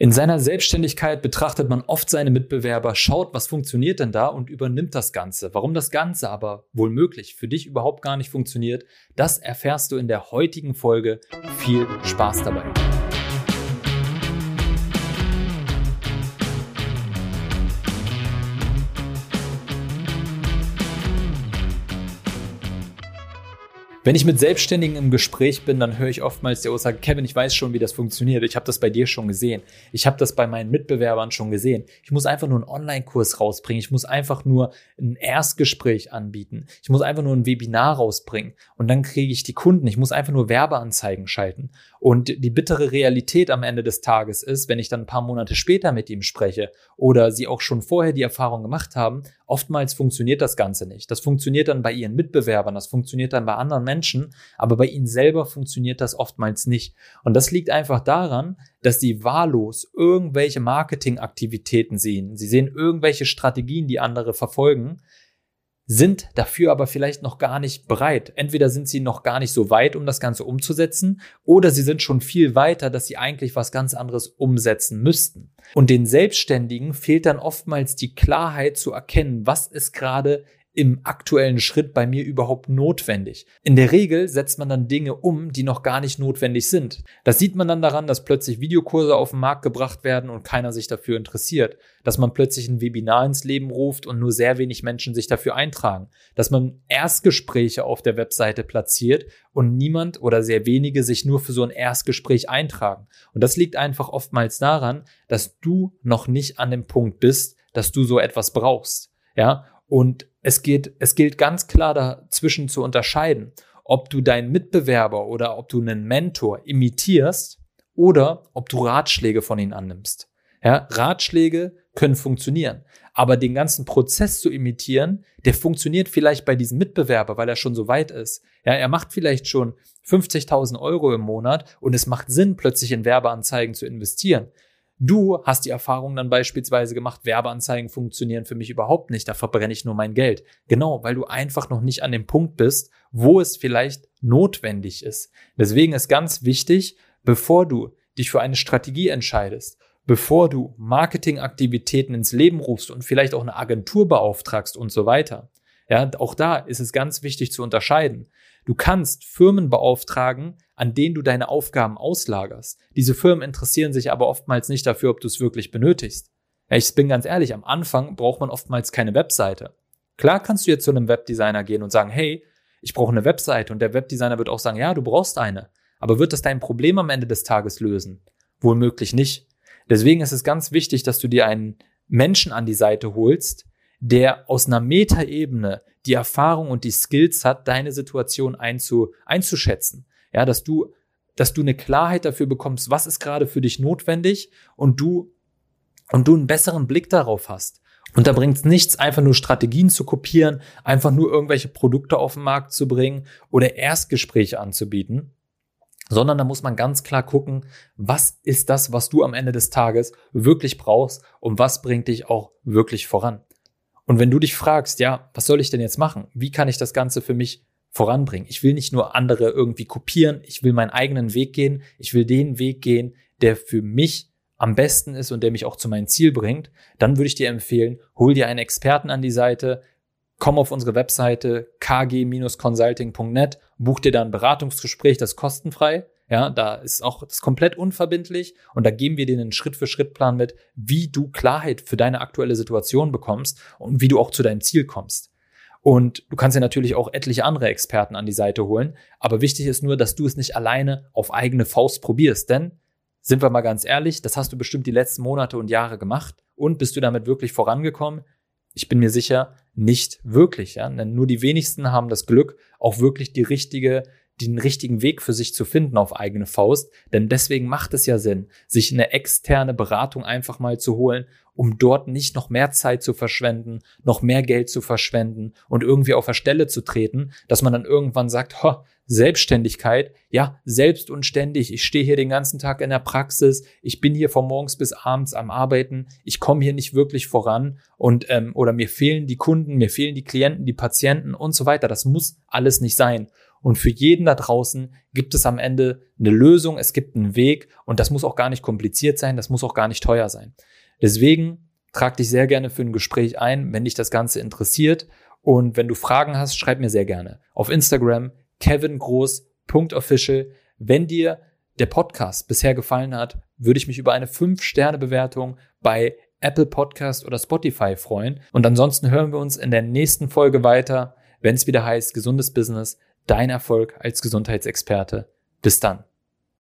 In seiner Selbstständigkeit betrachtet man oft seine Mitbewerber, schaut, was funktioniert denn da und übernimmt das Ganze. Warum das Ganze aber wohl möglich für dich überhaupt gar nicht funktioniert, das erfährst du in der heutigen Folge. Viel Spaß dabei. Wenn ich mit Selbstständigen im Gespräch bin, dann höre ich oftmals die Aussage, Kevin, ich weiß schon, wie das funktioniert. Ich habe das bei dir schon gesehen. Ich habe das bei meinen Mitbewerbern schon gesehen. Ich muss einfach nur einen Online-Kurs rausbringen. Ich muss einfach nur ein Erstgespräch anbieten. Ich muss einfach nur ein Webinar rausbringen. Und dann kriege ich die Kunden. Ich muss einfach nur Werbeanzeigen schalten. Und die bittere Realität am Ende des Tages ist, wenn ich dann ein paar Monate später mit ihm spreche oder sie auch schon vorher die Erfahrung gemacht haben, oftmals funktioniert das Ganze nicht. Das funktioniert dann bei ihren Mitbewerbern, das funktioniert dann bei anderen Menschen, aber bei ihnen selber funktioniert das oftmals nicht. Und das liegt einfach daran, dass sie wahllos irgendwelche Marketingaktivitäten sehen. Sie sehen irgendwelche Strategien, die andere verfolgen, sind dafür aber vielleicht noch gar nicht bereit. Entweder sind sie noch gar nicht so weit, um das Ganze umzusetzen, oder sie sind schon viel weiter, dass sie eigentlich was ganz anderes umsetzen müssten. Und den Selbstständigen fehlt dann oftmals die Klarheit zu erkennen, was ist gerade im aktuellen Schritt bei mir überhaupt notwendig? In der Regel setzt man dann Dinge um, die noch gar nicht notwendig sind. Das sieht man dann daran, dass plötzlich Videokurse auf den Markt gebracht werden und keiner sich dafür interessiert. Dass man plötzlich ein Webinar ins Leben ruft und nur sehr wenig Menschen sich dafür eintragen. Dass man Erstgespräche auf der Webseite platziert und niemand oder sehr wenige sich nur für so ein Erstgespräch eintragen. Und das liegt einfach oftmals daran, dass du noch nicht an dem Punkt bist, dass du so etwas brauchst. Ja, und es geht, es gilt ganz klar dazwischen zu unterscheiden, ob du deinen Mitbewerber oder ob du einen Mentor imitierst oder ob du Ratschläge von ihnen annimmst. Ja, Ratschläge können funktionieren, aber den ganzen Prozess zu imitieren, der funktioniert vielleicht bei diesem Mitbewerber, weil er schon so weit ist. Ja, er macht vielleicht schon 50.000 Euro im Monat und es macht Sinn, plötzlich in Werbeanzeigen zu investieren. Du hast die Erfahrung dann beispielsweise gemacht, Werbeanzeigen funktionieren für mich überhaupt nicht, da verbrenne ich nur mein Geld. Genau, weil du einfach noch nicht an dem Punkt bist, wo es vielleicht notwendig ist. Deswegen ist ganz wichtig, bevor du dich für eine Strategie entscheidest, bevor du Marketingaktivitäten ins Leben rufst und vielleicht auch eine Agentur beauftragst und so weiter. Ja, auch da ist es ganz wichtig zu unterscheiden. Du kannst Firmen beauftragen, an denen du deine Aufgaben auslagerst. Diese Firmen interessieren sich aber oftmals nicht dafür, ob du es wirklich benötigst. Ich bin ganz ehrlich, am Anfang braucht man oftmals keine Webseite. Klar kannst du jetzt zu einem Webdesigner gehen und sagen, hey, ich brauche eine Webseite und der Webdesigner wird auch sagen, ja, du brauchst eine. Aber wird das dein Problem am Ende des Tages lösen? Wohl möglich nicht. Deswegen ist es ganz wichtig, dass du dir einen Menschen an die Seite holst, der aus einer Metaebene die Erfahrung und die Skills hat, deine Situation einzu, einzuschätzen. Ja, dass du, dass du eine Klarheit dafür bekommst, was ist gerade für dich notwendig und du, und du einen besseren Blick darauf hast. Und da bringt es nichts, einfach nur Strategien zu kopieren, einfach nur irgendwelche Produkte auf den Markt zu bringen oder Erstgespräche anzubieten, sondern da muss man ganz klar gucken, was ist das, was du am Ende des Tages wirklich brauchst und was bringt dich auch wirklich voran. Und wenn du dich fragst, ja, was soll ich denn jetzt machen? Wie kann ich das Ganze für mich voranbringen? Ich will nicht nur andere irgendwie kopieren, ich will meinen eigenen Weg gehen, ich will den Weg gehen, der für mich am besten ist und der mich auch zu meinem Ziel bringt, dann würde ich dir empfehlen, hol dir einen Experten an die Seite, komm auf unsere Webseite kg-consulting.net, buch dir da ein Beratungsgespräch, das ist kostenfrei. Ja, da ist auch das komplett unverbindlich und da geben wir dir einen Schritt-für-Schritt-Plan mit, wie du Klarheit für deine aktuelle Situation bekommst und wie du auch zu deinem Ziel kommst. Und du kannst ja natürlich auch etliche andere Experten an die Seite holen, aber wichtig ist nur, dass du es nicht alleine auf eigene Faust probierst, denn sind wir mal ganz ehrlich, das hast du bestimmt die letzten Monate und Jahre gemacht und bist du damit wirklich vorangekommen? Ich bin mir sicher, nicht wirklich. Ja? Denn nur die wenigsten haben das Glück, auch wirklich die richtige den richtigen Weg für sich zu finden auf eigene Faust. Denn deswegen macht es ja Sinn, sich eine externe Beratung einfach mal zu holen, um dort nicht noch mehr Zeit zu verschwenden, noch mehr Geld zu verschwenden und irgendwie auf der Stelle zu treten, dass man dann irgendwann sagt, ho, Selbstständigkeit, ja, selbst und ständig. Ich stehe hier den ganzen Tag in der Praxis, ich bin hier von morgens bis abends am Arbeiten, ich komme hier nicht wirklich voran und ähm, oder mir fehlen die Kunden, mir fehlen die Klienten, die Patienten und so weiter. Das muss alles nicht sein. Und für jeden da draußen gibt es am Ende eine Lösung, es gibt einen Weg und das muss auch gar nicht kompliziert sein, das muss auch gar nicht teuer sein. Deswegen trag dich sehr gerne für ein Gespräch ein, wenn dich das Ganze interessiert. Und wenn du Fragen hast, schreib mir sehr gerne auf Instagram kevingroß.official. Wenn dir der Podcast bisher gefallen hat, würde ich mich über eine 5-Sterne-Bewertung bei Apple Podcast oder Spotify freuen. Und ansonsten hören wir uns in der nächsten Folge weiter, wenn es wieder heißt, gesundes Business, dein Erfolg als Gesundheitsexperte. Bis dann.